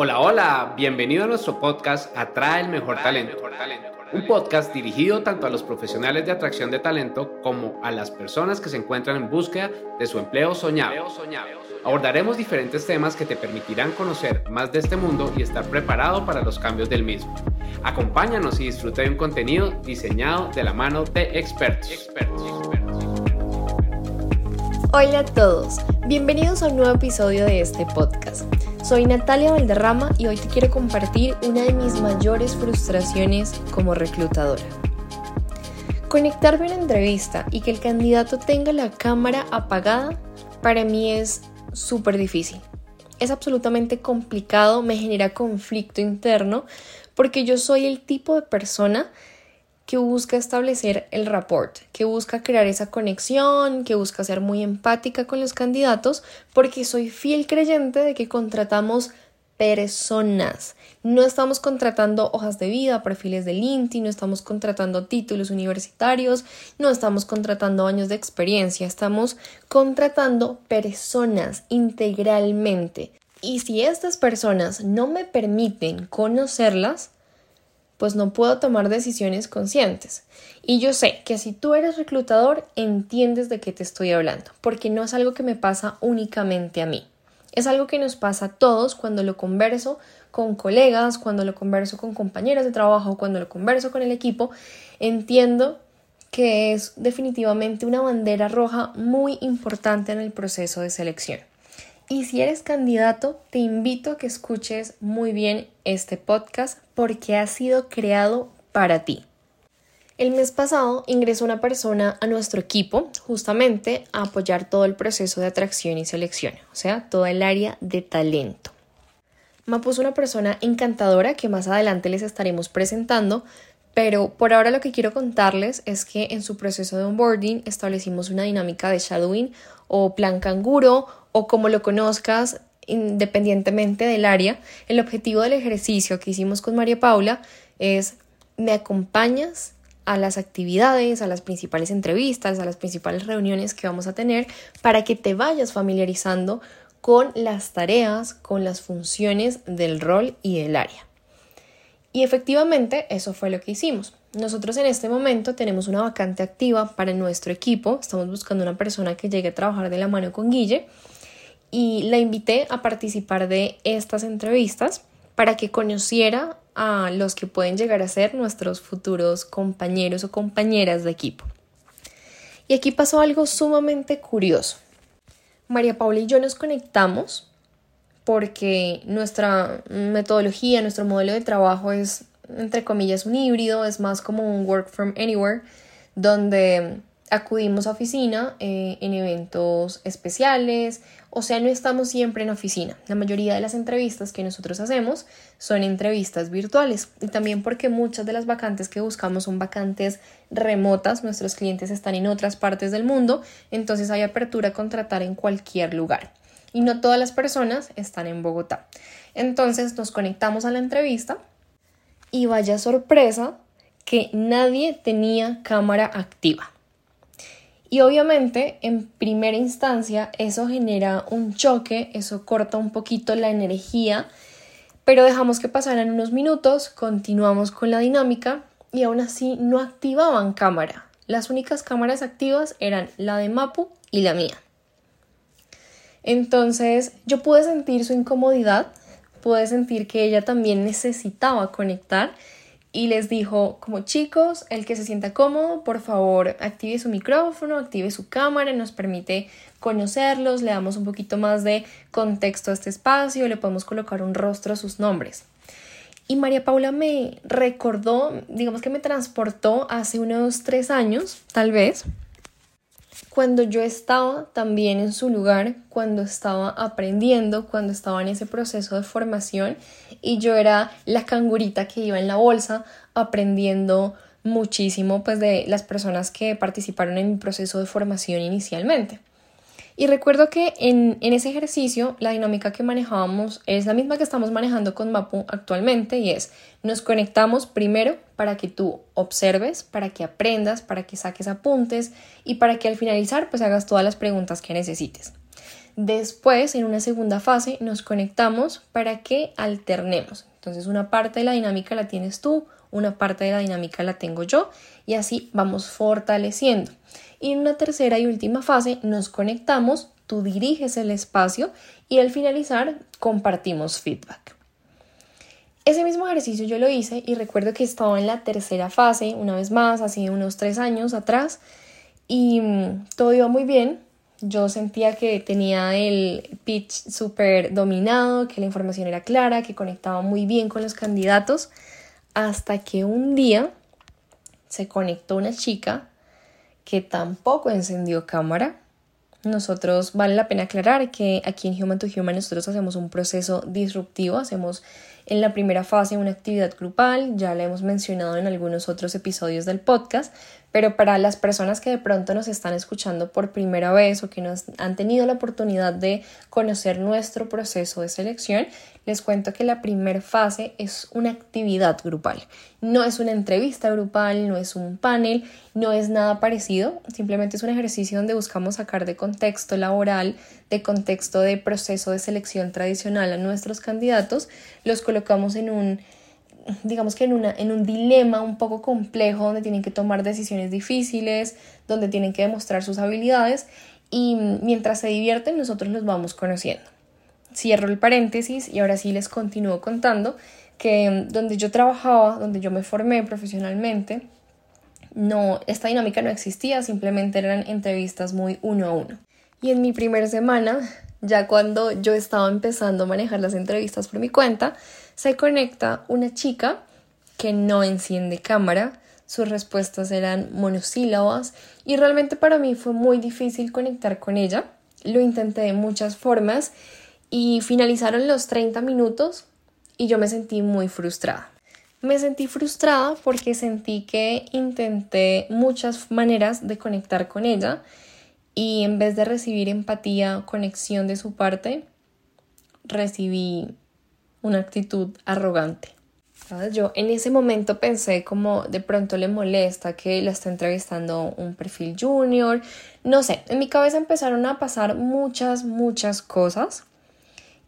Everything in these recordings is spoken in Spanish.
Hola, hola, bienvenido a nuestro podcast Atrae el Mejor Talento. Un podcast dirigido tanto a los profesionales de atracción de talento como a las personas que se encuentran en búsqueda de su empleo soñado. Abordaremos diferentes temas que te permitirán conocer más de este mundo y estar preparado para los cambios del mismo. Acompáñanos y disfruta de un contenido diseñado de la mano de expertos. Hola a todos, bienvenidos a un nuevo episodio de este podcast. Soy Natalia Valderrama y hoy te quiero compartir una de mis mayores frustraciones como reclutadora. Conectarme a una entrevista y que el candidato tenga la cámara apagada para mí es súper difícil. Es absolutamente complicado, me genera conflicto interno porque yo soy el tipo de persona que busca establecer el rapport, que busca crear esa conexión, que busca ser muy empática con los candidatos, porque soy fiel creyente de que contratamos personas. No estamos contratando hojas de vida, perfiles de LinkedIn, no estamos contratando títulos universitarios, no estamos contratando años de experiencia, estamos contratando personas integralmente. Y si estas personas no me permiten conocerlas, pues no puedo tomar decisiones conscientes. Y yo sé que si tú eres reclutador, entiendes de qué te estoy hablando, porque no es algo que me pasa únicamente a mí. Es algo que nos pasa a todos cuando lo converso con colegas, cuando lo converso con compañeros de trabajo, cuando lo converso con el equipo. Entiendo que es definitivamente una bandera roja muy importante en el proceso de selección. Y si eres candidato, te invito a que escuches muy bien este podcast porque ha sido creado para ti. El mes pasado ingresó una persona a nuestro equipo justamente a apoyar todo el proceso de atracción y selección, o sea, todo el área de talento. Mapu es una persona encantadora que más adelante les estaremos presentando, pero por ahora lo que quiero contarles es que en su proceso de onboarding establecimos una dinámica de shadowing o plan canguro o como lo conozcas independientemente del área, el objetivo del ejercicio que hicimos con María Paula es me acompañas a las actividades, a las principales entrevistas, a las principales reuniones que vamos a tener para que te vayas familiarizando con las tareas, con las funciones del rol y del área. Y efectivamente eso fue lo que hicimos. Nosotros en este momento tenemos una vacante activa para nuestro equipo. Estamos buscando una persona que llegue a trabajar de la mano con Guille y la invité a participar de estas entrevistas para que conociera a los que pueden llegar a ser nuestros futuros compañeros o compañeras de equipo. Y aquí pasó algo sumamente curioso. María Paula y yo nos conectamos porque nuestra metodología, nuestro modelo de trabajo es, entre comillas, un híbrido, es más como un work from anywhere, donde acudimos a oficina eh, en eventos especiales, o sea, no estamos siempre en oficina. La mayoría de las entrevistas que nosotros hacemos son entrevistas virtuales y también porque muchas de las vacantes que buscamos son vacantes remotas, nuestros clientes están en otras partes del mundo, entonces hay apertura a contratar en cualquier lugar. Y no todas las personas están en Bogotá. Entonces nos conectamos a la entrevista y vaya sorpresa que nadie tenía cámara activa. Y obviamente, en primera instancia, eso genera un choque, eso corta un poquito la energía, pero dejamos que pasaran unos minutos, continuamos con la dinámica y aún así no activaban cámara. Las únicas cámaras activas eran la de Mapu y la mía. Entonces yo pude sentir su incomodidad, pude sentir que ella también necesitaba conectar y les dijo como chicos, el que se sienta cómodo, por favor active su micrófono, active su cámara, nos permite conocerlos, le damos un poquito más de contexto a este espacio, le podemos colocar un rostro a sus nombres. Y María Paula me recordó, digamos que me transportó hace unos tres años, tal vez, cuando yo estaba también en su lugar, cuando estaba aprendiendo, cuando estaba en ese proceso de formación y yo era la cangurita que iba en la bolsa aprendiendo muchísimo pues de las personas que participaron en mi proceso de formación inicialmente. Y recuerdo que en, en, ese ejercicio la dinámica que manejábamos es la misma que estamos manejando con Mapu actualmente y es nos conectamos primero para que tú observes, para que aprendas, para que saques apuntes y para que al finalizar pues hagas todas las preguntas que necesites. Después, en una segunda fase, nos conectamos para que alternemos. Entonces, una parte de la dinámica la tienes tú, una parte de la dinámica la tengo yo y así vamos fortaleciendo. Y en una tercera y última fase nos conectamos, tú diriges el espacio y al finalizar compartimos feedback. Ese mismo ejercicio yo lo hice y recuerdo que estaba en la tercera fase, una vez más, hace unos tres años atrás, y mm, todo iba muy bien. Yo sentía que tenía el pitch súper dominado, que la información era clara, que conectaba muy bien con los candidatos, hasta que un día se conectó una chica que tampoco encendió cámara. Nosotros vale la pena aclarar que aquí en Human to Human nosotros hacemos un proceso disruptivo, hacemos en la primera fase una actividad grupal, ya la hemos mencionado en algunos otros episodios del podcast, pero para las personas que de pronto nos están escuchando por primera vez o que nos han tenido la oportunidad de conocer nuestro proceso de selección, les cuento que la primera fase es una actividad grupal. No es una entrevista grupal, no es un panel, no es nada parecido, simplemente es un ejercicio donde buscamos sacar de contexto laboral, de contexto de proceso de selección tradicional a nuestros candidatos, los colocamos en un digamos que en, una, en un dilema un poco complejo donde tienen que tomar decisiones difíciles, donde tienen que demostrar sus habilidades y mientras se divierten nosotros los vamos conociendo. Cierro el paréntesis y ahora sí les continúo contando que donde yo trabajaba, donde yo me formé profesionalmente, no, esta dinámica no existía, simplemente eran entrevistas muy uno a uno. Y en mi primera semana, ya cuando yo estaba empezando a manejar las entrevistas por mi cuenta, se conecta una chica que no enciende cámara, sus respuestas eran monosílabas y realmente para mí fue muy difícil conectar con ella. Lo intenté de muchas formas y finalizaron los 30 minutos y yo me sentí muy frustrada. Me sentí frustrada porque sentí que intenté muchas maneras de conectar con ella y en vez de recibir empatía, conexión de su parte, recibí una actitud arrogante. Yo en ese momento pensé como de pronto le molesta que la esté entrevistando un perfil junior. No sé, en mi cabeza empezaron a pasar muchas, muchas cosas.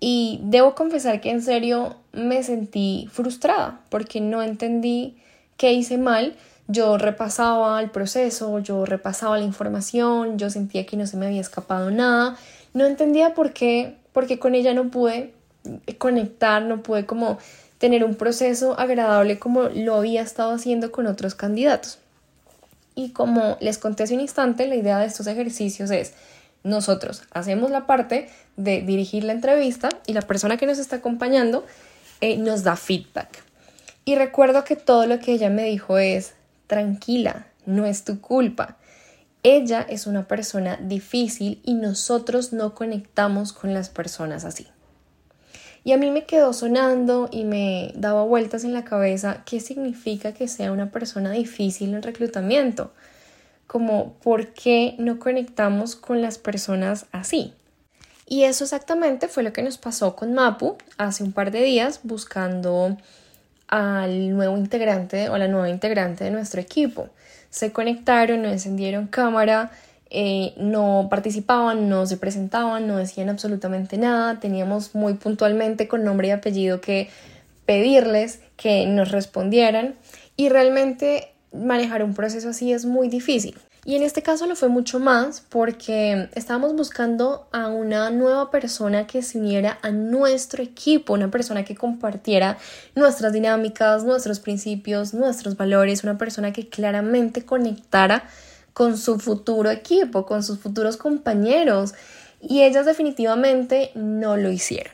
Y debo confesar que en serio me sentí frustrada porque no entendí qué hice mal. Yo repasaba el proceso, yo repasaba la información, yo sentía que no se me había escapado nada. No entendía por qué, porque con ella no pude conectar, no pude como tener un proceso agradable como lo había estado haciendo con otros candidatos. Y como les conté hace un instante, la idea de estos ejercicios es nosotros hacemos la parte de dirigir la entrevista y la persona que nos está acompañando eh, nos da feedback. Y recuerdo que todo lo que ella me dijo es, tranquila, no es tu culpa. Ella es una persona difícil y nosotros no conectamos con las personas así. Y a mí me quedó sonando y me daba vueltas en la cabeza qué significa que sea una persona difícil en reclutamiento. Como por qué no conectamos con las personas así. Y eso exactamente fue lo que nos pasó con Mapu hace un par de días buscando al nuevo integrante o la nueva integrante de nuestro equipo. Se conectaron, no encendieron cámara, eh, no participaban, no se presentaban, no decían absolutamente nada, teníamos muy puntualmente con nombre y apellido que pedirles que nos respondieran y realmente manejar un proceso así es muy difícil. Y en este caso lo fue mucho más porque estábamos buscando a una nueva persona que se uniera a nuestro equipo, una persona que compartiera nuestras dinámicas, nuestros principios, nuestros valores, una persona que claramente conectara con su futuro equipo, con sus futuros compañeros. Y ellas definitivamente no lo hicieron.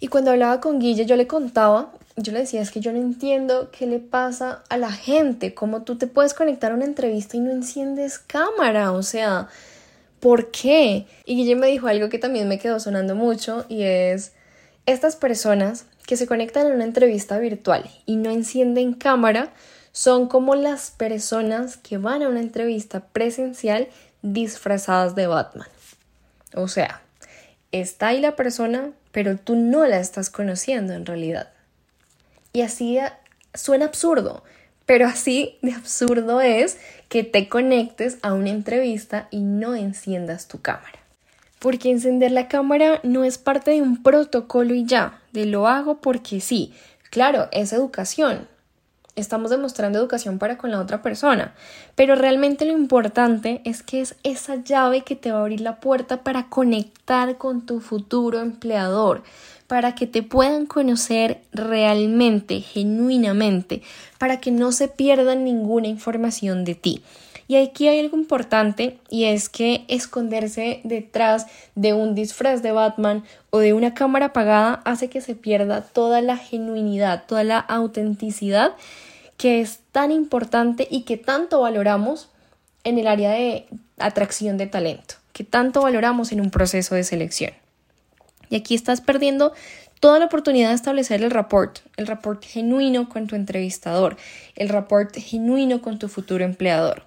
Y cuando hablaba con Guille, yo le contaba, yo le decía, es que yo no entiendo qué le pasa a la gente, cómo tú te puedes conectar a una entrevista y no enciendes cámara, o sea, ¿por qué? Y Guille me dijo algo que también me quedó sonando mucho y es, estas personas que se conectan a una entrevista virtual y no encienden cámara, son como las personas que van a una entrevista presencial disfrazadas de Batman. O sea, está ahí la persona, pero tú no la estás conociendo en realidad. Y así suena absurdo, pero así de absurdo es que te conectes a una entrevista y no enciendas tu cámara. porque encender la cámara no es parte de un protocolo y ya, de lo hago porque sí. Claro, es educación. Estamos demostrando educación para con la otra persona, pero realmente lo importante es que es esa llave que te va a abrir la puerta para conectar con tu futuro empleador, para que te puedan conocer realmente, genuinamente, para que no se pierdan ninguna información de ti. Y aquí hay algo importante y es que esconderse detrás de un disfraz de Batman o de una cámara apagada hace que se pierda toda la genuinidad, toda la autenticidad que es tan importante y que tanto valoramos en el área de atracción de talento, que tanto valoramos en un proceso de selección. Y aquí estás perdiendo toda la oportunidad de establecer el rapport, el rapport genuino con tu entrevistador, el rapport genuino con tu futuro empleador.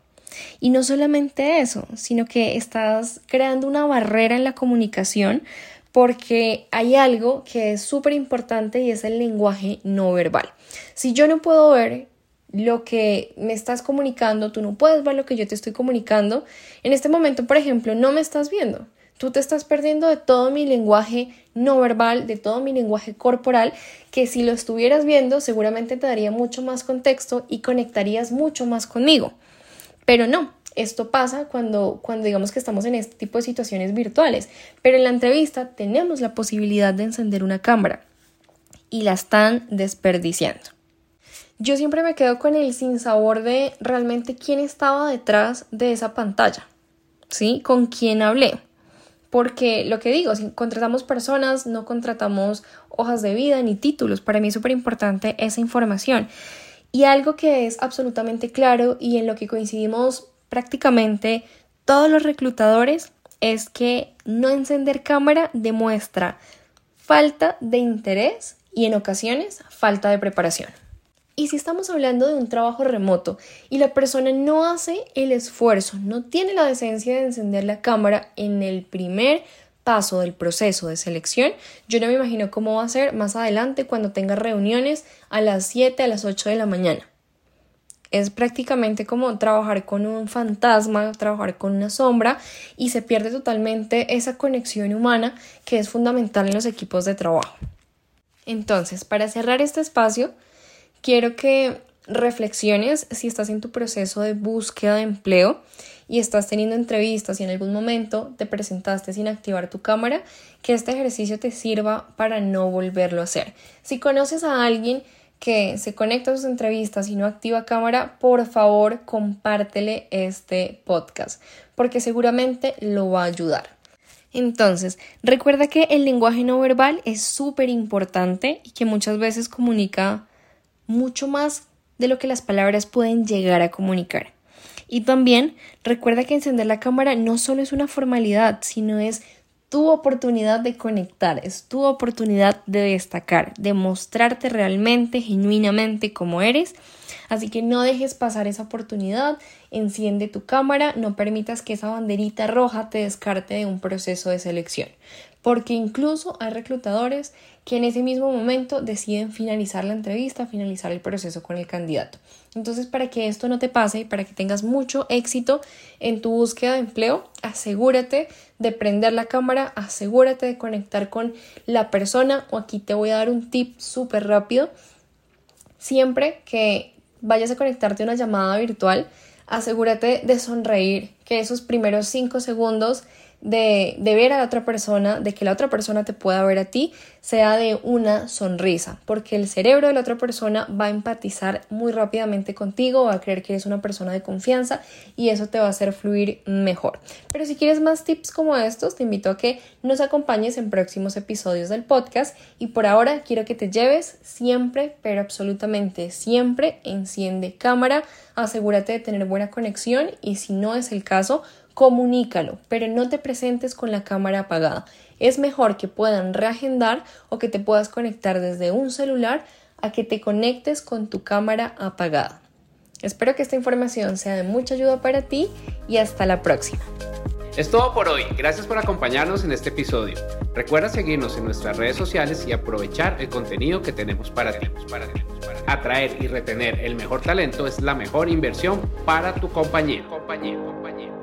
Y no solamente eso, sino que estás creando una barrera en la comunicación porque hay algo que es súper importante y es el lenguaje no verbal. Si yo no puedo ver lo que me estás comunicando, tú no puedes ver lo que yo te estoy comunicando, en este momento, por ejemplo, no me estás viendo. Tú te estás perdiendo de todo mi lenguaje no verbal, de todo mi lenguaje corporal, que si lo estuvieras viendo seguramente te daría mucho más contexto y conectarías mucho más conmigo. Pero no, esto pasa cuando, cuando digamos que estamos en este tipo de situaciones virtuales. Pero en la entrevista tenemos la posibilidad de encender una cámara y la están desperdiciando. Yo siempre me quedo con el sinsabor de realmente quién estaba detrás de esa pantalla, ¿sí? Con quién hablé. Porque lo que digo, si contratamos personas, no contratamos hojas de vida ni títulos. Para mí es súper importante esa información. Y algo que es absolutamente claro y en lo que coincidimos prácticamente todos los reclutadores es que no encender cámara demuestra falta de interés y en ocasiones falta de preparación. Y si estamos hablando de un trabajo remoto y la persona no hace el esfuerzo, no tiene la decencia de encender la cámara en el primer paso del proceso de selección, yo no me imagino cómo va a ser más adelante cuando tenga reuniones a las 7, a las 8 de la mañana. Es prácticamente como trabajar con un fantasma, trabajar con una sombra y se pierde totalmente esa conexión humana que es fundamental en los equipos de trabajo. Entonces, para cerrar este espacio, quiero que reflexiones si estás en tu proceso de búsqueda de empleo y estás teniendo entrevistas y en algún momento te presentaste sin activar tu cámara, que este ejercicio te sirva para no volverlo a hacer. Si conoces a alguien que se conecta a sus entrevistas y no activa cámara, por favor compártele este podcast, porque seguramente lo va a ayudar. Entonces, recuerda que el lenguaje no verbal es súper importante y que muchas veces comunica mucho más de lo que las palabras pueden llegar a comunicar. Y también recuerda que encender la cámara no solo es una formalidad, sino es tu oportunidad de conectar, es tu oportunidad de destacar, de mostrarte realmente, genuinamente como eres. Así que no dejes pasar esa oportunidad, enciende tu cámara, no permitas que esa banderita roja te descarte de un proceso de selección porque incluso hay reclutadores que en ese mismo momento deciden finalizar la entrevista, finalizar el proceso con el candidato. Entonces, para que esto no te pase y para que tengas mucho éxito en tu búsqueda de empleo, asegúrate de prender la cámara, asegúrate de conectar con la persona o aquí te voy a dar un tip súper rápido. Siempre que vayas a conectarte a una llamada virtual, asegúrate de sonreír, que esos primeros cinco segundos de, ver a la otra persona, de que la otra persona te pueda ver a ti, sea de una sonrisa, porque el cerebro de la otra persona va a empatizar muy rápidamente contigo, va a creer que eres una persona de confianza y eso te va a hacer fluir mejor. Pero si quieres más tips como estos, te invito a que nos acompañes en próximos episodios del podcast y por ahora quiero que te lleves siempre, pero absolutamente siempre, enciende cámara, asegúrate de tener buena conexión y si no es el caso, comunícalo, pero no te presentes con la cámara apagada. Es mejor que puedan reagendar o que te puedas conectar desde un celular a que te conectes con tu cámara apagada. Espero que esta información sea de mucha ayuda para ti y hasta la próxima. Es todo por hoy. Gracias por acompañarnos en este episodio. Recuerda seguirnos en nuestras redes sociales y aprovechar el contenido que tenemos para ti. Atraer y retener el mejor talento es la mejor inversión para tu compañía. compañía, compañía.